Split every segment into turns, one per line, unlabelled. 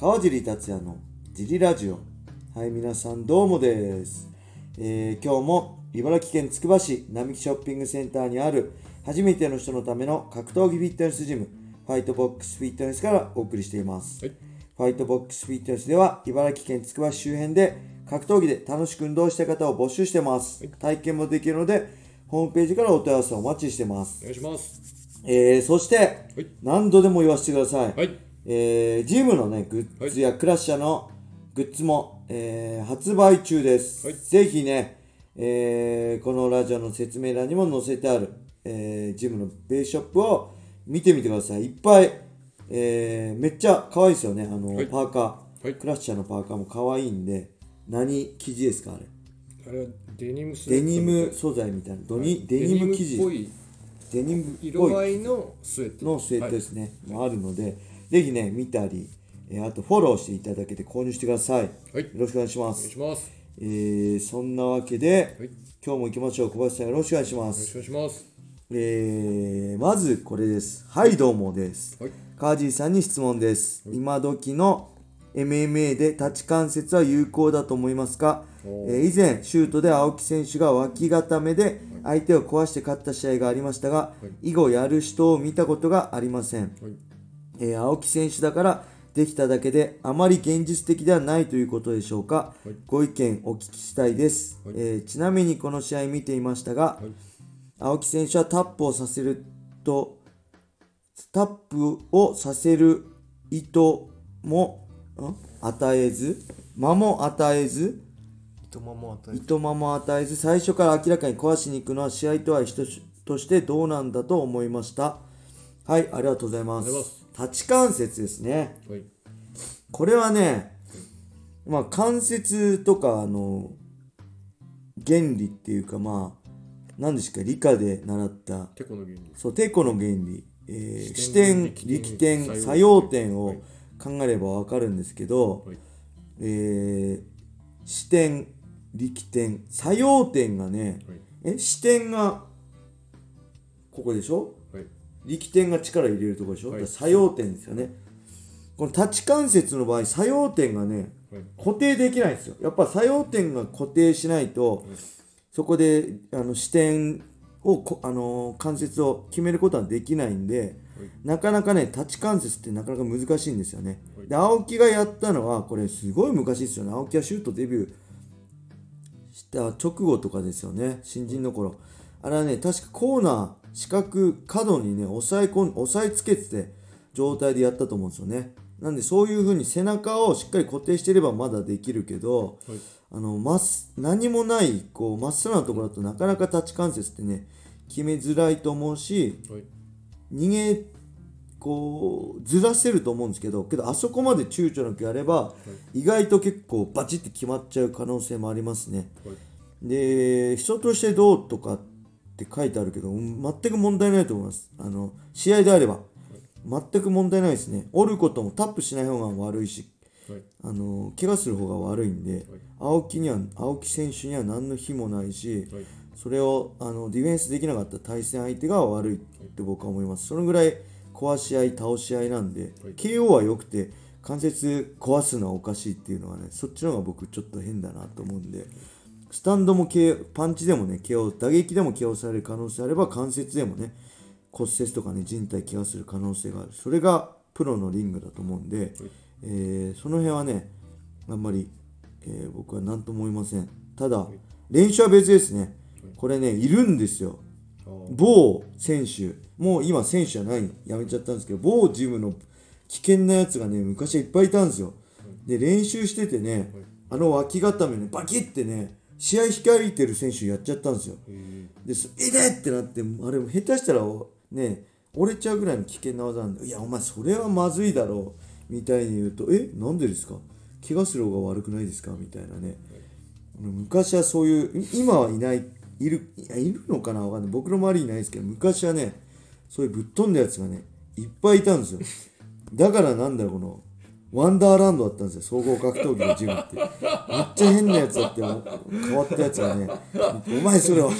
川尻達也のジリラジオ。はい皆さんどうもです、えー今日も茨城県つくば市並木ショッピングセンターにある初めての人のための格闘技フィットネスジムファイトボックスフィットネスからお送りしています、
はい。
ファイトボックスフィットネスでは茨城県つくば市周辺で格闘技で楽しく運動したい方を募集してます、体験もできるのでホームページからお問い合わせをお待ちしてます。
お願いします。
えー、そして、
はい。
何度でも言わせてください。
はい。
えー、ジムのね、グッズやクラッシャーのグッズも、えー発売中です。
はい
ぜひね、えーこのラジオの説明欄にも載せてある、えージムのベースショップを見てみてください。いっぱい、えーめっちゃ可愛いですよね。あの、
はい
パーカー、
はい
クラッシャーのパーカーも可愛いんで、何生地ですかあれ？
あれはデニム
デニム素材みたいな。ドニデニム生地。
デニムっぽい
デニムっぽい
色合いのスウェット。
のスウェットですね、もあるので、ぜひね、見たり、えーあとフォローしていただけて購入してください。よ
はい。
ろしくお願いしま
お願い
す。
します。
えーそんなわけで、
はい。
今日も行きましょう。小林さんよろしくお願いしま
よろし
す。
くお願いします。
えーまずこれです。はい、どうもです。
はい。
カージーさんに質問です。今時の MMA で立ち関節は有効だと思いますか、
お
えー以前、シュートで青木選手が脇固めで相手を壊して勝った試合がありましたが、以後やる人を見たことがありません。
はい。
えー青木選手だからできただけであまり現実的ではないということでしょうか、
はい。
ご意見お聞きしたいです、
はい。
えーちなみにこの試合見ていましたが、
はい。
青木選手はタップをさせるとタップをさせる意図もん？与えず間も与えず
糸間も与え
いとまも与えず最初から明らかに壊しに行くのは試合とは人としてどうなんだと思いました。はいありがとうございます
ありがとうご
立ち関節ですね
はい。
これはねまあ関節とかあの原理っていうかまあ何ですか理科で習った
てこの原理。
そうテコの原理、えー、視
視
点
点
力点
作用点
を
はい
考えれば分かるんですけど、
はい。
えー視点力点作用点がね
はい。
え視点がここでしょ？
はい。
力点が力入れるところでしょ、
はい。
作用点ですよね。この立ち関節の場合作用点がね
はい。
固定できないんですよ。やっぱ作用点が固定しないと、そこであの視点をこ、あのー関節を決めることはできないんで、なかなかね立ち関節ってなかなか難しいんですよね、
はい。
で青木がやったのはこれすごい昔ですよね。青木はシュートデビューした直後とかですよね。新人の頃。あれはね確かコーナー四角角にね押さえ込ん押さえつけてて状態でやったと思うんですよねなんでそういう風に背中をしっかり固定していればまだできるけど、
はい。
あのまっす何もないこうまっさらなところだとなかなか立ち関節ってね決めづらいと思うし
はい。
逃げこうずらせると思うんですけどけどあそこまで躊躇なくやれば、意外と結構バチって決まっちゃう可能性もありますね
はい。
で人としてどうとかって書いてあるけどうん全く問題ないと思います。あの試合であれば。全く問題ないですね。折ることもタップしない方が悪いし。
はい。
あの怪我する方が悪いんで、青木には青木選手には何の非もないし、
はい。
それをあのディフェンスできなかった対戦相手が悪いって僕は思います。そのぐらい壊し合い、倒し合いなんで、
はい。
KO は良くて関節壊すのはおかしいっていうのはね、そっちの方が僕ちょっと変だなと思うんで、スタンドもパンチでもね、KO、打撃でも KO される可能性あれば関節でもね、骨折とかね、人体怪我する可能性がある。それがプロのリングだと思うんで、えーその辺はね、あんまり、えー僕は何とも思いません。ただ、練習は別ですね。これね、いるんですよ。某選手、もう今選手じゃない、やめちゃったんですけど、某ジムの危険なやつがね、昔はいっぱいいたんですよ。で、練習しててね、あの脇固めね、バキってね、試合控えてる選手やっちゃったんですよ。
え
で、そえでってなって、あれも下手したらね、折れちゃうぐらいの危険な技なんで、いや、お前それはまずいだろう、みたいに言うと、え、なんでですか？怪我する方が悪くないですか？みたいなね。昔はそういう、い今はいない、いる、いやいるのかな？わかんない。僕の周りにいないですけど、昔はね、そういうぶっ飛んだやつがね、いっぱいいたんですよ。だからなんだろう、この、ワンダーランドだったんですよ、総合格闘技のジムって。めっちゃ変なやつだって、変わったやつがね、お前それは、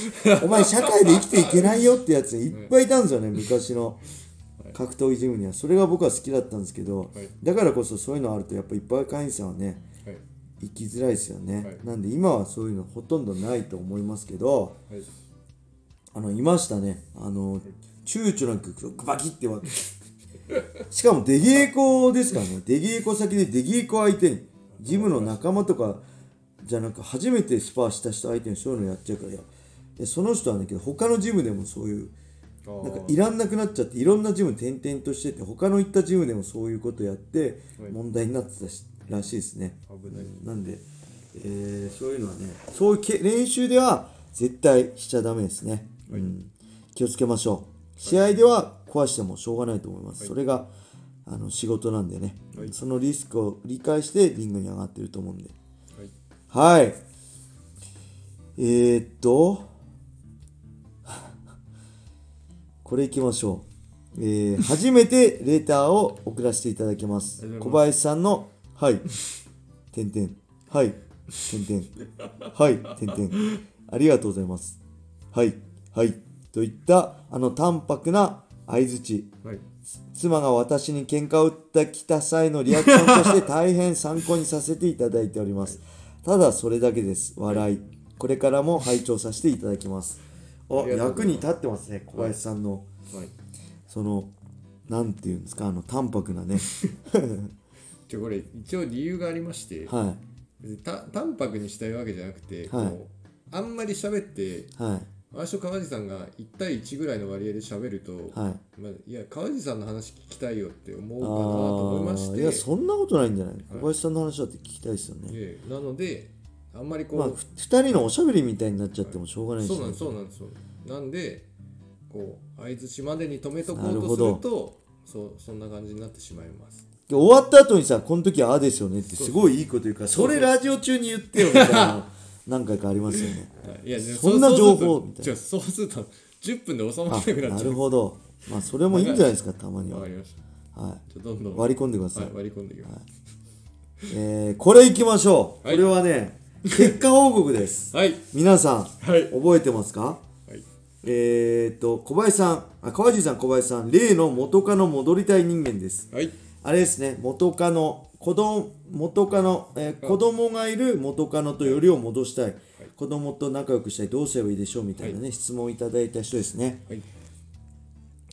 お前社会で生きていけないよってやつがいっぱいいたんですよね、昔の。格闘技ジムには。それが僕は好きだったんですけど、
はい
だからこそそういうのあるとやっぱ一般会員さんはね
はい
行きづらいですよね、
はい。
なんで今はそういうのほとんどないと思いますけど
はい。
あのいましたね。あの躊躇なくバキってわしかも出稽古ですからね。出稽古先で出稽古相手にジムの仲間とかじゃなく初めてスパーした人相手にそういうのやっちゃうから。いやでその人はねけど他のジムでもそういうなんかいらんなくなっちゃっていろんなジム転々としてて他の行ったジムでもそういうことやって
はい。
問題になってたしらしいですね。
危な
ん。で、えーそういうのはねそういうけ練習では絶対しちゃダメですね、うん、気をつけましょう。試合では壊してもしょうがないと思います、それがあの仕事なんでね、
はい。
そのリスクを理解してリングに上がってると思うんで。
はい。
はい。えー、っと これいきましょう、えー 初めてレターを送らせていただきます。小林さんの「はい」「点々」「はい」「点々」「はい」「点々」ありがとうございます。はい。はい。といったあの淡白な相づち
はい
妻が私に喧嘩を打ってきた際のリアクションとして大変参考にさせていただいております。ただそれだけです。笑い。これからも拝聴させていただきます。お
あ
役に立ってますね、小林さんの、
はい
その、なんていうんですか、あの、淡白なね。
じゃあこれ一応理由がありまして、
は
別にた淡白にしたいわけじゃなくて、
はい
あんまり喋って
い。はい。
私と川地さんが1対1ぐらいの割合で喋ると、
はい。
まあ、いや川地さんの話聞きたいよって思うかなと思いまして。
いや、そんなことないんじゃない。小林さんの話だって聞きたいですよね。
ええなのであんまりこう、
まあ、ふ二人のおしゃべりみたいになっちゃってもしょうがないですよね
そうなんですそうなんですそうなんでこう相づちまでに止めとこうとす
なる
とそうそんな感じになってしまいます。
で終わった後にさ、この時はああですよねってすごいいいこと言うから、それラジオ中に言ってよみたいな。の 何回かありますよね。
はいいや
そんな情報みたいな
じゃそうすると10分で収まら
あ
なくなっ
な
ちゃう
るほど。まあ、それもいいんじゃないですか、たまには。
わかりまし
は
たじゃあどんどん
い。割り込んでください。
はい、割り込んでいきます
えー、これいきましょう。
はい
これはね、結果報告です。
はい
皆さん、
はい
覚えてますか？
はい
えー、っと、小林さん、あ、川地さん、小林さん、例の元カノ戻りたい人間です。
はい
あれですね、元カノ、子供、元カノ、えー子供がいる元カノとよりを戻したい。子供と仲良くしたい。どうすればいいでしょうみたいなね、質問をいただいた人ですね。
はい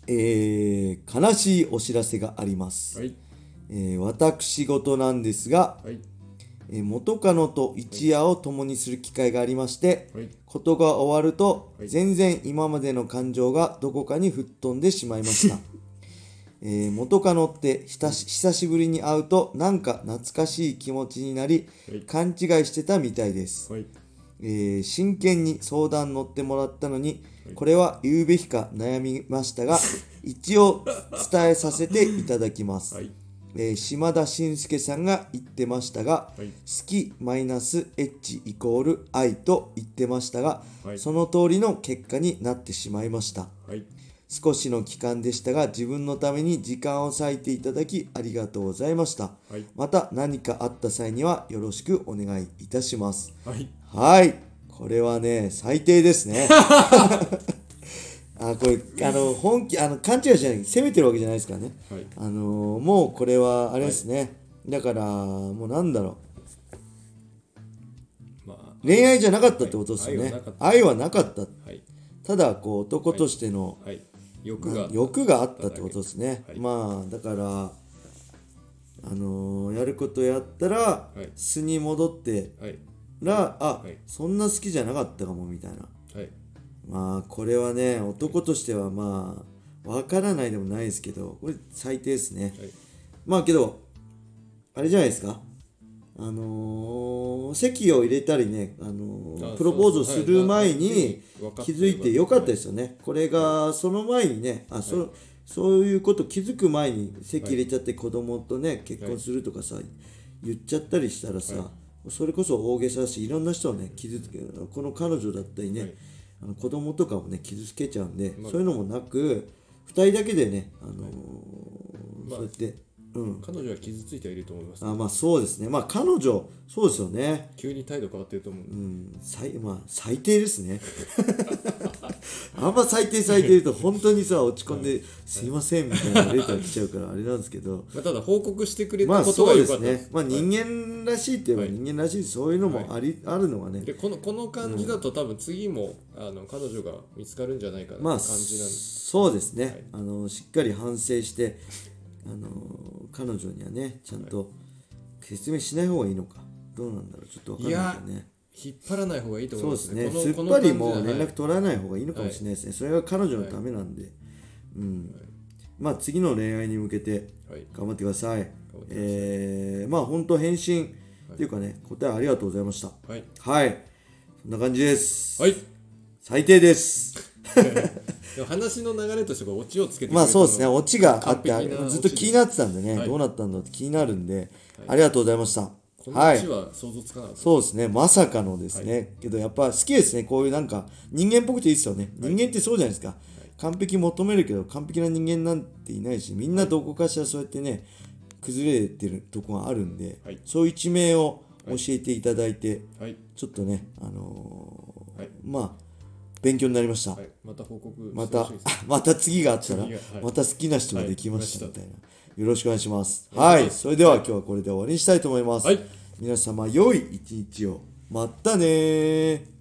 えー、悲しいお知らせがあります。
はい
えー私事なんですが、
はい
えー元カノと一夜を共にする機会がありまして、
はい
ことが終わると、
はい
全然今までの感情がどこかに吹っ飛んでしまいました。えー元カノって久し久しぶりに会うとなんか懐かしい気持ちになり、
はい。
勘違いしてたみたいです。
はい。
えー真剣に相談乗ってもらったのに、これは言うべきか悩みましたが、一応伝えさせていただきます。
はい。
えー島田紳介さんが言ってましたが、
はい。
好きマイナスエッジイコール愛と言ってましたが、
はい。
その通りの結果になってしまいました。
はい
少しの期間でしたが自分のために時間を割いていただきありがとうございました。
はい。
また何かあった際にはよろしくお願いいたします。
はい。
はい。これはね、最低ですね。あ、これ、あの、本気、あの、勘違いじゃない、責めてるわけじゃないですからね。
はい。
あのーもうこれはあれですね、だからもうなんだろ
まあ
う恋愛じゃなかったってことですよね、
はい。
愛はなかった。
はい。
ただこう男としての、
はい欲が
欲があったってことですね、
はい
まあだからあのーやることやったら、
はい。
素に戻って
はい。
らあ、
はい。
そんな好きじゃなかったかもみたいな。
はい。
まあこれはね男としてはまあわからないでもないですけどこれ最低ですね、
はい。
まあけど、あれじゃないですか？あのー席を入れたりね、あのー
あ
プロポーズをする前に気づいてよかったですよね。これがその前にね、あそそういうこと気づく前に席入れちゃって子供とね、結婚するとかさ、言っちゃったりしたらさ、それこそ大げさだし、いろんな人をね、傷つけこの彼女だったりね、
はい。
あの子供とかもね、傷つけちゃうんで、
まあ。
そういうのもなく、2人だけでね、あのー
まあ。
そうやって、うん。
彼女は傷ついてはいると思います
あまあそうですね。まあ彼女そうですよね。
急に態度変わってると思う。
うん。最まあ最低ですね。あんま最低最低と本当にさ落ち込んで「すいません」みたいなレター来ちゃうからあれなんですけど。
まあ、ただ報告してくれ
まあ
たことが
そうです
良かったです。
ね。まあ人間らしいって言えば
はい。
人間らしいそういうのもあり、あるのがね。
でこのこの感じだと多分次も、あの彼女が見つかるんじゃないかなって
まあ
感じなんで、
そうですね、あのしっかり反省してあの彼女にはねちゃんと説明しない方がいいのか。どうなんだろう。ちょっと分かんないけどね。
引っ張らない方がいいと思
そ
いうま
ですすね。
この
すっぱりもう連絡取らない方がいいのかもしれないですね、それが彼女のためなんで、うん。まあ次の恋愛に向けて
はい、はい
頑張ってください。
ってください。
えーまあ本当返信っていうかね答えありがとうございました。
はい。
はい。そんな感じです、
はい。
最低です
でも話の流れとしてこうオチをつけて
まあそうですね、オチがあってずっと気になってたんでね、
はい。
どうなったんだって気になるんで、ありがとうございました。はい
オチ。は想像つかなかった、
そうですね、まさかのですね、けどやっぱ好きですね、こういうなんか人間っぽくていいですよね。人間ってそうじゃないですか。完璧求めるけど、完璧な人間なんていないし、みんなどこかしらそうやってね、崩れてるとこがあるんで、
はい。
そういう一面を教えていただいて、
はい、
ちょっとね、あのまあ、勉強になりました。
はい、また報告
また また次があったら、
はい
また好きな人ができました
はい
みたいな。よろしくお願いします。はいそれでは今日はこれで終わりにしたいと思います。
はい
皆様、良い一日を。またねー。